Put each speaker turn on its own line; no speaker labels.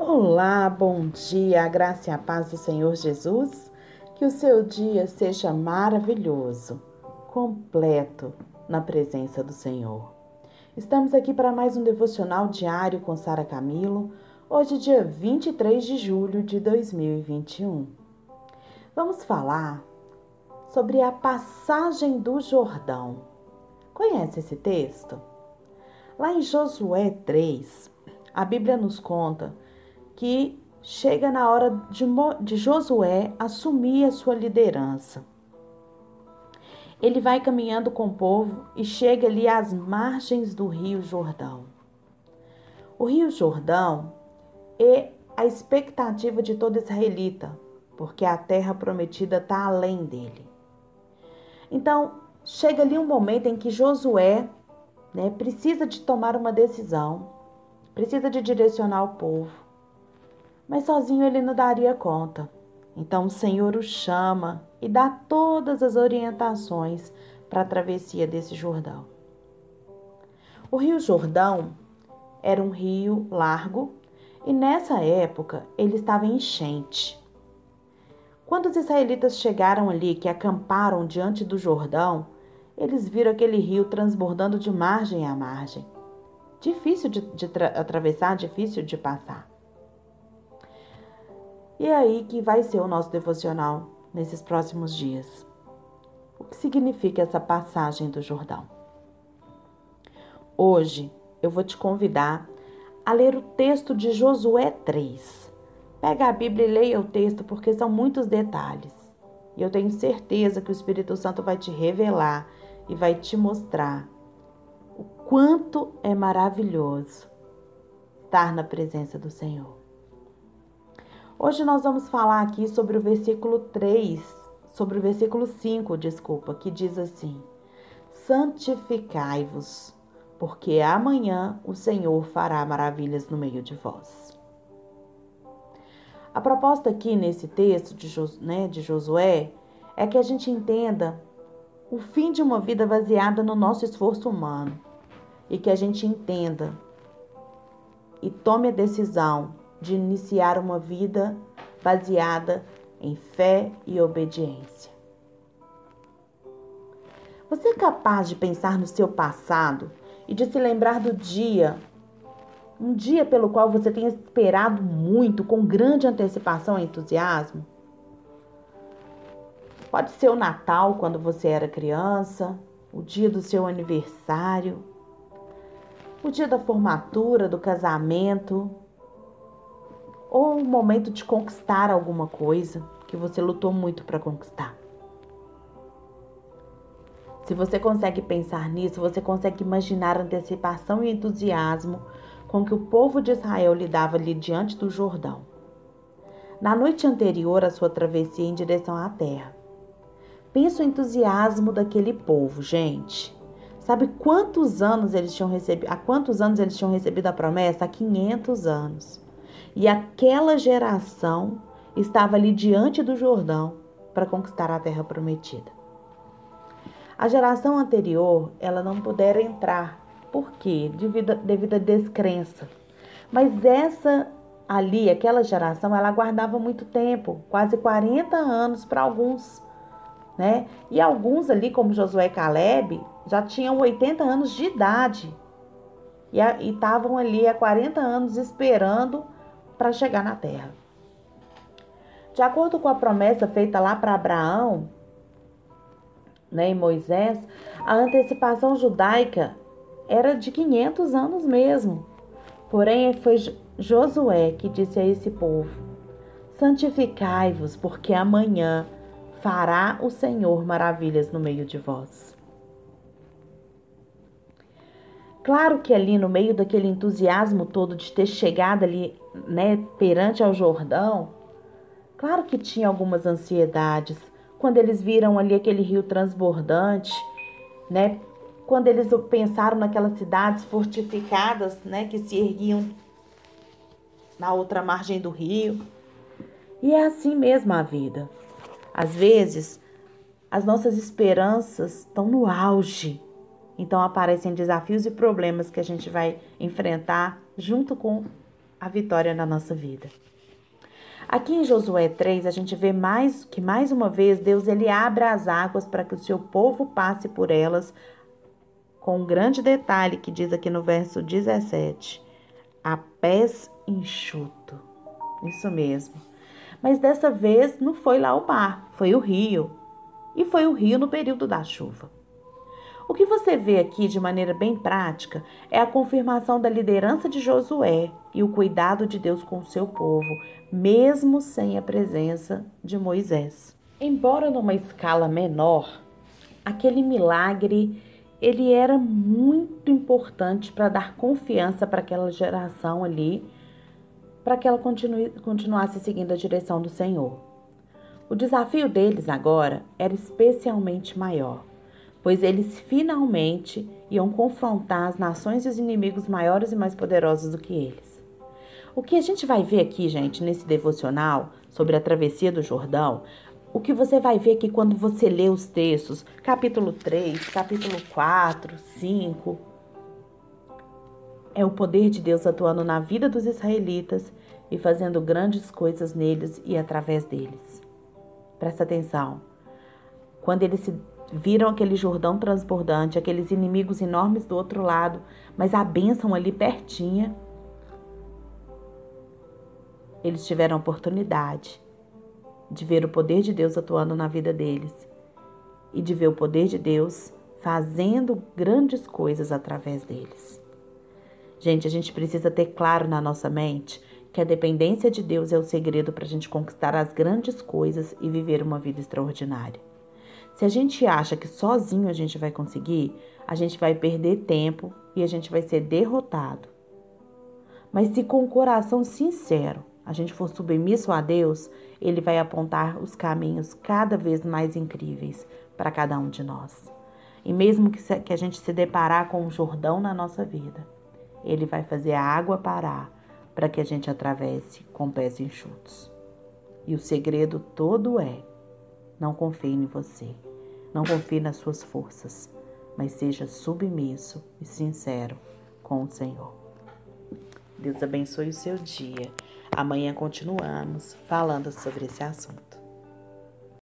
Olá, bom dia, a graça e a paz do Senhor Jesus. Que o seu dia seja maravilhoso, completo na presença do Senhor. Estamos aqui para mais um devocional diário com Sara Camilo, hoje, dia 23 de julho de 2021. Vamos falar sobre a passagem do Jordão. Conhece esse texto? Lá em Josué 3, a Bíblia nos conta que chega na hora de, de Josué assumir a sua liderança. Ele vai caminhando com o povo e chega ali às margens do Rio Jordão. O Rio Jordão é a expectativa de todo israelita, porque a terra prometida está além dele. Então, chega ali um momento em que Josué né, precisa de tomar uma decisão, precisa de direcionar o povo mas sozinho ele não daria conta. Então o Senhor o chama e dá todas as orientações para a travessia desse Jordão. O Rio Jordão era um rio largo e nessa época ele estava em enchente. Quando os israelitas chegaram ali, que acamparam diante do Jordão, eles viram aquele rio transbordando de margem a margem. Difícil de, de atravessar, difícil de passar. E é aí que vai ser o nosso devocional nesses próximos dias. O que significa essa passagem do Jordão? Hoje eu vou te convidar a ler o texto de Josué 3. Pega a Bíblia e leia o texto porque são muitos detalhes. E eu tenho certeza que o Espírito Santo vai te revelar e vai te mostrar o quanto é maravilhoso estar na presença do Senhor. Hoje nós vamos falar aqui sobre o versículo 3, sobre o versículo 5, desculpa, que diz assim: Santificai-vos, porque amanhã o Senhor fará maravilhas no meio de vós. A proposta aqui nesse texto de, né, de Josué é que a gente entenda o fim de uma vida baseada no nosso esforço humano e que a gente entenda e tome a decisão de iniciar uma vida baseada em fé e obediência. Você é capaz de pensar no seu passado e de se lembrar do dia, um dia pelo qual você tenha esperado muito, com grande antecipação e entusiasmo? Pode ser o Natal quando você era criança, o dia do seu aniversário, o dia da formatura, do casamento, ou um momento de conquistar alguma coisa que você lutou muito para conquistar. Se você consegue pensar nisso, você consegue imaginar a antecipação e entusiasmo com que o povo de Israel lidava ali diante do Jordão. Na noite anterior à sua travessia em direção à terra. Pensa o entusiasmo daquele povo, gente. Sabe quantos anos eles tinham recebido? Há quantos anos eles tinham recebido a promessa? Há 500 anos. E aquela geração estava ali diante do Jordão para conquistar a terra prometida. A geração anterior, ela não pudera entrar. Por quê? Devido, devido à descrença. Mas essa ali, aquela geração, ela aguardava muito tempo, quase 40 anos para alguns, né? E alguns ali, como Josué e Caleb, já tinham 80 anos de idade. E estavam ali há 40 anos esperando para chegar na terra. De acordo com a promessa feita lá para Abraão, né, em Moisés, a antecipação judaica era de 500 anos mesmo. Porém, foi Josué que disse a esse povo: Santificai-vos, porque amanhã fará o Senhor maravilhas no meio de vós. Claro que ali no meio daquele entusiasmo todo de ter chegado ali, né, perante ao Jordão, claro que tinha algumas ansiedades. Quando eles viram ali aquele rio transbordante, né, quando eles pensaram naquelas cidades fortificadas, né, que se erguiam na outra margem do rio. E é assim mesmo a vida. Às vezes, as nossas esperanças estão no auge então aparecem desafios e problemas que a gente vai enfrentar junto com a vitória na nossa vida. Aqui em Josué 3, a gente vê mais que mais uma vez Deus ele abre as águas para que o seu povo passe por elas, com um grande detalhe que diz aqui no verso 17: a pés enxuto. Isso mesmo. Mas dessa vez não foi lá o mar, foi o rio. E foi o rio no período da chuva. O que você vê aqui de maneira bem prática é a confirmação da liderança de Josué e o cuidado de Deus com o seu povo, mesmo sem a presença de Moisés. Embora numa escala menor, aquele milagre ele era muito importante para dar confiança para aquela geração ali, para que ela continue, continuasse seguindo a direção do Senhor. O desafio deles agora era especialmente maior pois eles finalmente iam confrontar as nações e os inimigos maiores e mais poderosos do que eles. O que a gente vai ver aqui, gente, nesse devocional sobre a travessia do Jordão, o que você vai ver aqui quando você lê os textos, capítulo 3, capítulo 4, 5, é o poder de Deus atuando na vida dos israelitas e fazendo grandes coisas neles e através deles. Presta atenção. Quando eles se Viram aquele Jordão transbordante, aqueles inimigos enormes do outro lado, mas a bênção ali pertinha. Eles tiveram a oportunidade de ver o poder de Deus atuando na vida deles e de ver o poder de Deus fazendo grandes coisas através deles. Gente, a gente precisa ter claro na nossa mente que a dependência de Deus é o segredo para a gente conquistar as grandes coisas e viver uma vida extraordinária. Se a gente acha que sozinho a gente vai conseguir, a gente vai perder tempo e a gente vai ser derrotado. Mas se com o coração sincero a gente for submisso a Deus, Ele vai apontar os caminhos cada vez mais incríveis para cada um de nós. E mesmo que a gente se deparar com um Jordão na nossa vida, Ele vai fazer a água parar para que a gente atravesse com pés enxutos. E o segredo todo é: não confie em você. Não confie nas suas forças, mas seja submisso e sincero com o Senhor. Deus abençoe o seu dia. Amanhã continuamos falando sobre esse assunto.